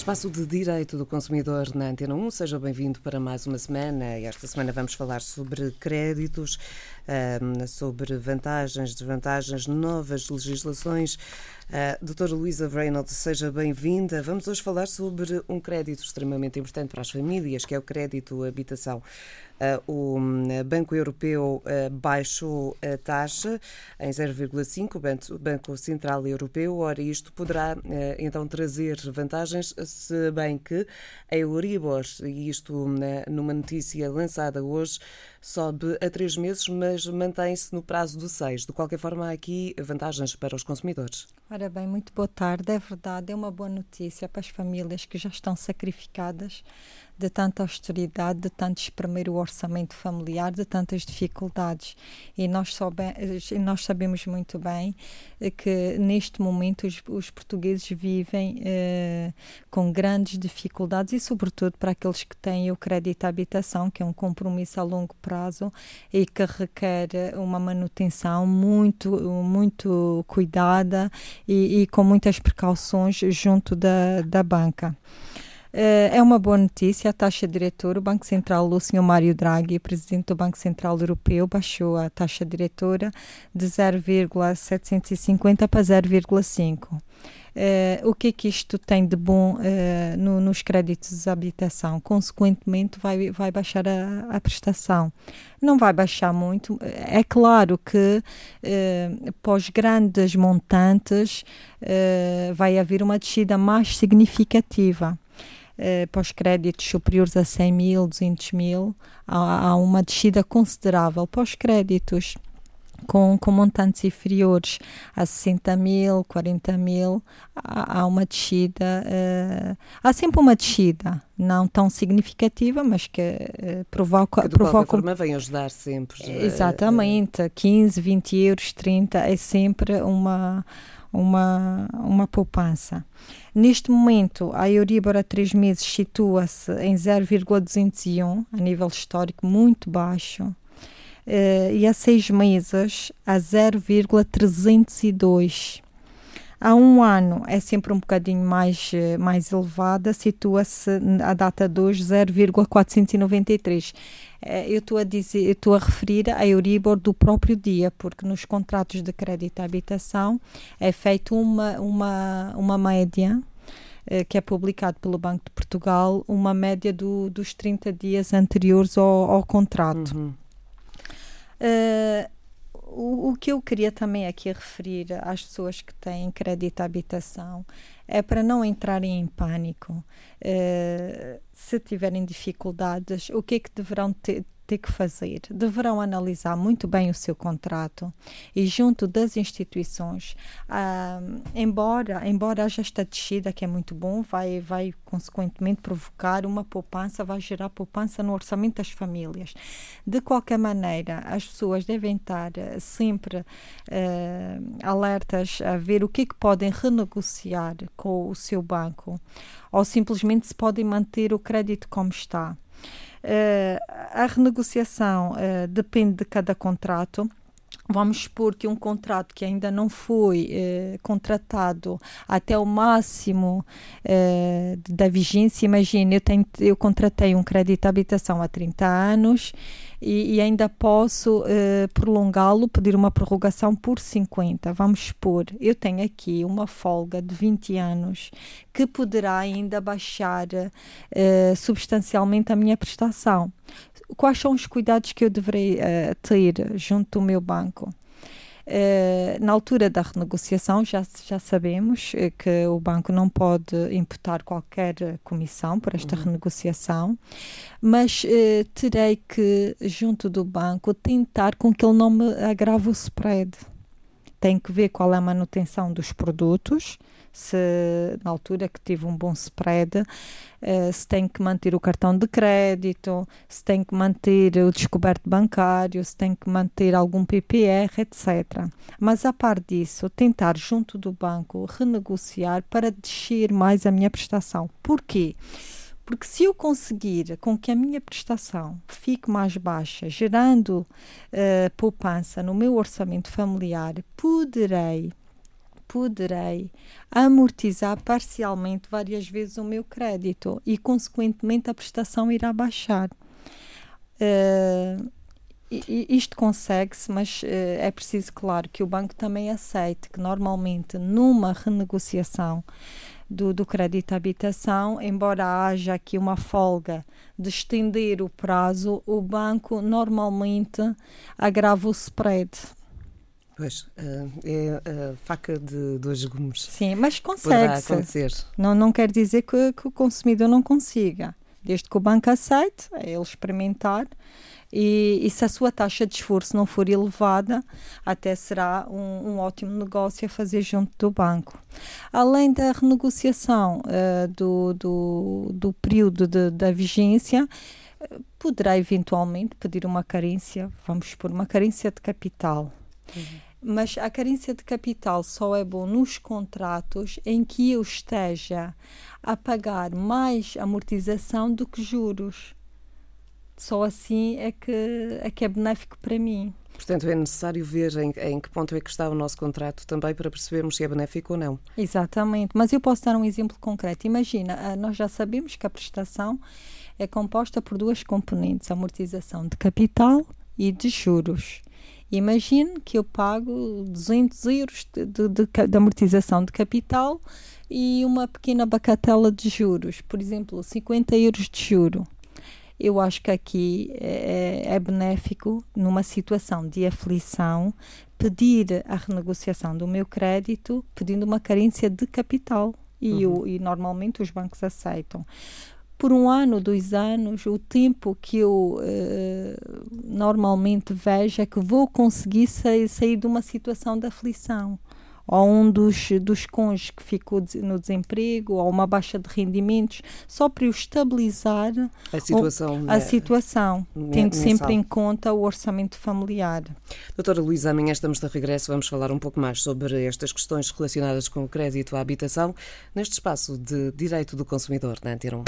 Espaço de Direito do Consumidor na Antena 1. Seja bem-vindo para mais uma semana. Esta semana vamos falar sobre créditos, sobre vantagens, desvantagens, novas legislações. Uh, doutora Luísa Reynolds, seja bem-vinda. Vamos hoje falar sobre um crédito extremamente importante para as famílias, que é o crédito habitação. Uh, o hum, Banco Europeu uh, baixou a taxa em 0,5%, o Banco Central Europeu. Ora, isto poderá então trazer vantagens, se bem que a Euribor, e isto hum, numa notícia lançada hoje, sobe a três meses, mas mantém-se no prazo de seis. De qualquer forma, há aqui vantagens para os consumidores. Ora bem, muito boa tarde. É verdade, é uma boa notícia para as famílias que já estão sacrificadas de tanta austeridade, de tanto espremer o orçamento familiar, de tantas dificuldades. E nós, soube, nós sabemos muito bem eh, que neste momento os, os portugueses vivem eh, com grandes dificuldades e, sobretudo, para aqueles que têm o crédito à habitação, que é um compromisso a longo prazo e que requer uma manutenção muito, muito cuidada e, e com muitas precauções junto da, da banca. Eh, é uma boa notícia. A taxa diretora, o Banco Central, o Sr. Mário Draghi, presidente do Banco Central Europeu, baixou a taxa diretora de 0,750 para 0,5. Uh, o que é que isto tem de bom uh, no, nos créditos de habitação? Consequentemente, vai, vai baixar a, a, prestação. Não vai baixar muito. É claro que uh, os grandes montantes vai haver uma descida mais significativa. Uh, para os créditos superiores a 100 mil, 200 mil, há, há uma descida considerável. Para os créditos com, com montantes inferiores a 60 mil, 40 mil, há, há uma descida, uh, há sempre uma descida, não tão significativa, mas que uh, provoca... Que de provoca qualquer forma vem ajudar sempre. Exatamente, uh, 15, 20 euros, 30, é sempre uma uma, uma poupança. Neste momento, a Euribor a três meses situa-se em 0,201, a nível histórico muito baixo, uh, e a seis meses a 0,302. Há um ano é sempre um bocadinho mais, eh, mais elevada, situa-se a data de hoje 0,493. Eh, eu estou a dizer, estou a referir a Euribor do próprio dia, porque nos contratos de crédito à habitação é feita uma, uma, uma média eh, que é publicado pelo Banco de Portugal, uma média do, dos 30 dias anteriores ao, ao contrato. Uhum. Uh, o, o, que eu queria também aqui referir às pessoas que têm crédito à habitação é para não entrarem em pânico. Uh, se tiverem dificuldades, o que é que deverão ter, ter que fazer? Deverão analisar muito bem o seu contrato e junto das instituições, embora, embora haja esta descida que é muito bom, vai, vai consequentemente provocar uma poupança, vai gerar poupança no orçamento das famílias. De qualquer maneira, as pessoas devem estar eh, sempre uh, alertas a ver o que, é que podem renegociar com o seu banco ou simplesmente se podem manter o crédito como está. Uh, a renegociação uh, depende de cada contrato. Vamos supor que um contrato que ainda não foi eh, contratado até o máximo eh, da vigência, imagine, eu, tenho, eu contratei um crédito de habitação há 30 anos e, e ainda posso uh, prolongá-lo, pedir uma prorrogação por 50. Vamos supor, eu tenho aqui uma folga de 20 anos que poderá ainda baixar uh, substancialmente a minha prestação. Quais são os cuidados que eu deverei uh, ter junto do meu banco? Uh, na altura da renegociação, já, já sabemos uh, que o banco não pode imputar qualquer comissão por esta uhum. renegociação, mas terei que, junto do banco, tentar com que ele não me agrave o spread. Tem que ver qual é a manutenção dos produtos, se na altura que tive um bom spread, uh, se tem que manter o cartão de crédito, se tem que manter o descoberto bancário, se tem que manter algum PPR, etc. Mas a par disso, tentar junto do banco renegociar para descer mais a minha prestação. Porquê? Se eu conseguir com que a minha prestação fique mais baixa, gerando uh, poupança no meu orçamento familiar, poderei poderei amortizar parcialmente várias vezes o meu crédito e, consequentemente, a prestação irá baixar. Uh, isto consegue-se, mas uh, é preciso, claro, que o banco também aceite que normalmente numa renegociação do, do crédito à habitação, embora haja aqui uma folga de estender o prazo, o banco normalmente agrava o spread. Pois, uh, é a faca de dois gumes. Sim, mas consegue-se. Não, não quer dizer que, que o consumidor não consiga. Desde que o banco aceite, é ele experimentar e, e, se a sua taxa de esforço não for elevada, até será um, um ótimo negócio a fazer junto do banco. Além da renegociação uh, do, do, do, período de, da vigência, poderá eventualmente pedir uma carência, vamos por uma carência de capital. Uhum. Mas a carência de capital só é bom nos contratos em que eu esteja a pagar mais amortização do que juros. Só assim é que é, que é benéfico para mim. Portanto, é necessário ver em, em, que ponto é que está o nosso contrato também para percebermos se é benéfico ou não. Exatamente, mas eu posso dar um exemplo concreto. Imagina, ah, nós já sabemos que a prestação é composta por duas componentes, amortização de capital e de juros. Imagine que eu pago 200 euros de, de, de, de amortização de capital e uma pequena bacatela de juros, por exemplo, 50 euros de juro eu acho que aqui é, é, benéfico, numa situação de aflição, pedir a renegociação do meu crédito pedindo uma carência de capital. E, uhum. e normalmente os bancos aceitam por um ano, dois anos, o tempo que eu uh, normalmente vejo é que vou conseguir sair, sair de uma situação de aflição ou um dos, dos cônjuges que ficou no desemprego, ou uma baixa de rendimentos, só para eu estabilizar a situação, a situação tendo sempre em conta o orçamento familiar. Doutora Luísa, amanhã estamos de regresso, vamos falar um pouco mais sobre estas questões relacionadas com o crédito à habitação, neste espaço de Direito do Consumidor da Antirum.